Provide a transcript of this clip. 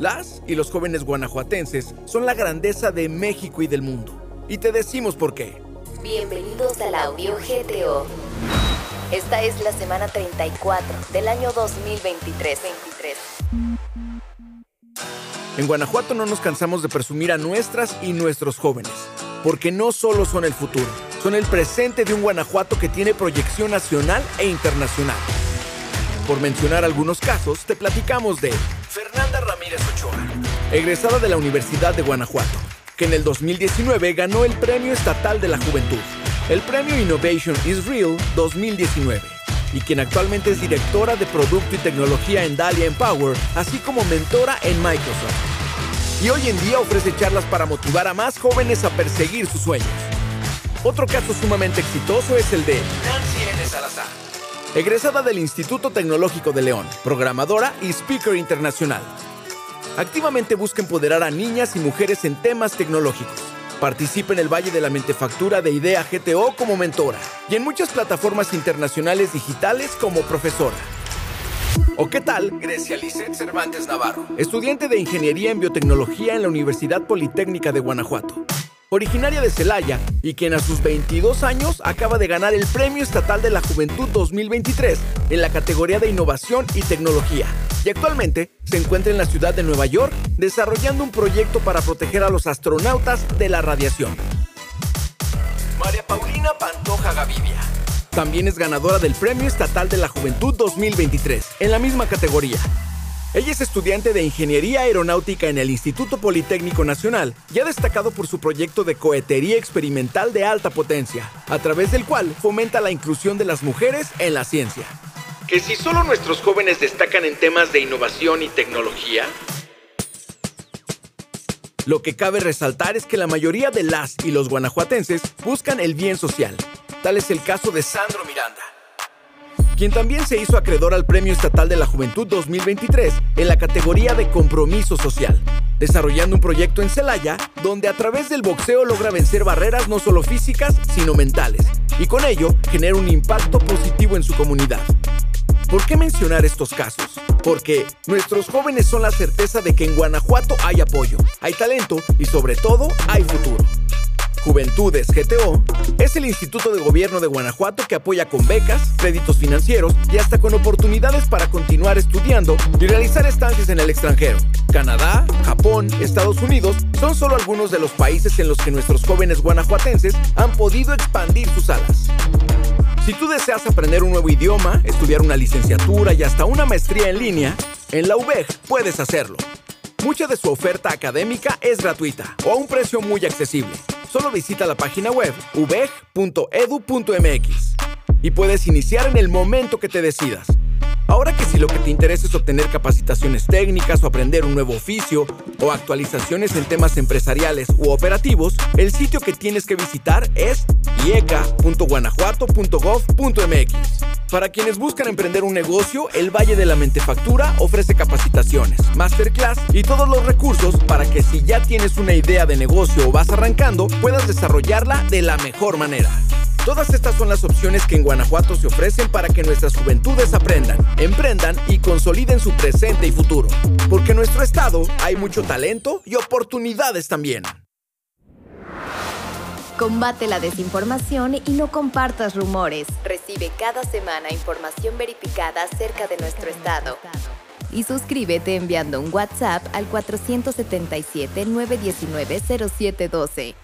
Las y los jóvenes guanajuatenses son la grandeza de México y del mundo. Y te decimos por qué. Bienvenidos al audio GTO. Esta es la semana 34 del año 2023. 23. En Guanajuato no nos cansamos de presumir a nuestras y nuestros jóvenes, porque no solo son el futuro, son el presente de un Guanajuato que tiene proyección nacional e internacional. Por mencionar algunos casos, te platicamos de Fernanda egresada de la Universidad de Guanajuato, que en el 2019 ganó el Premio Estatal de la Juventud, el Premio Innovation is Real 2019, y quien actualmente es directora de Producto y Tecnología en Dalia Empower, así como mentora en Microsoft. Y hoy en día ofrece charlas para motivar a más jóvenes a perseguir sus sueños. Otro caso sumamente exitoso es el de Nancy N. Salazar, egresada del Instituto Tecnológico de León, programadora y speaker internacional. Activamente busca empoderar a niñas y mujeres en temas tecnológicos. Participa en el Valle de la Mentefactura de Idea GTO como mentora y en muchas plataformas internacionales digitales como profesora. ¿O qué tal? Grecia Lisset Cervantes Navarro, estudiante de Ingeniería en Biotecnología en la Universidad Politécnica de Guanajuato originaria de Celaya y quien a sus 22 años acaba de ganar el Premio Estatal de la Juventud 2023 en la categoría de Innovación y Tecnología. Y actualmente se encuentra en la ciudad de Nueva York desarrollando un proyecto para proteger a los astronautas de la radiación. María Paulina Pantoja Gavidia. También es ganadora del Premio Estatal de la Juventud 2023 en la misma categoría. Ella es estudiante de Ingeniería Aeronáutica en el Instituto Politécnico Nacional y ha destacado por su proyecto de cohetería experimental de alta potencia, a través del cual fomenta la inclusión de las mujeres en la ciencia. Que si solo nuestros jóvenes destacan en temas de innovación y tecnología, lo que cabe resaltar es que la mayoría de las y los guanajuatenses buscan el bien social. Tal es el caso de Sandro Miranda quien también se hizo acreedor al Premio Estatal de la Juventud 2023 en la categoría de Compromiso Social, desarrollando un proyecto en Celaya donde a través del boxeo logra vencer barreras no solo físicas, sino mentales, y con ello genera un impacto positivo en su comunidad. ¿Por qué mencionar estos casos? Porque nuestros jóvenes son la certeza de que en Guanajuato hay apoyo, hay talento y sobre todo hay futuro. Juventudes GTO es el Instituto de Gobierno de Guanajuato que apoya con becas, créditos financieros y hasta con oportunidades para continuar estudiando y realizar estancias en el extranjero. Canadá, Japón, Estados Unidos son solo algunos de los países en los que nuestros jóvenes guanajuatenses han podido expandir sus alas. Si tú deseas aprender un nuevo idioma, estudiar una licenciatura y hasta una maestría en línea, en la UBEG puedes hacerlo. Mucha de su oferta académica es gratuita o a un precio muy accesible. Solo visita la página web ubeg.edu.mx y puedes iniciar en el momento que te decidas. Ahora que si lo que te interesa es obtener capacitaciones técnicas o aprender un nuevo oficio o actualizaciones en temas empresariales u operativos, el sitio que tienes que visitar es ieca.guanajuato.gov.mx. Para quienes buscan emprender un negocio, el Valle de la Mentefactura ofrece capacitaciones, masterclass y todos los recursos para que si ya tienes una idea de negocio o vas arrancando, puedas desarrollarla de la mejor manera. Todas estas son las opciones que en Guanajuato se ofrecen para que nuestras juventudes aprendan, emprendan y consoliden su presente y futuro. Porque en nuestro estado hay mucho talento y oportunidades también. Combate la desinformación y no compartas rumores. Recibe cada semana información verificada acerca de nuestro estado. Y suscríbete enviando un WhatsApp al 477-919-0712.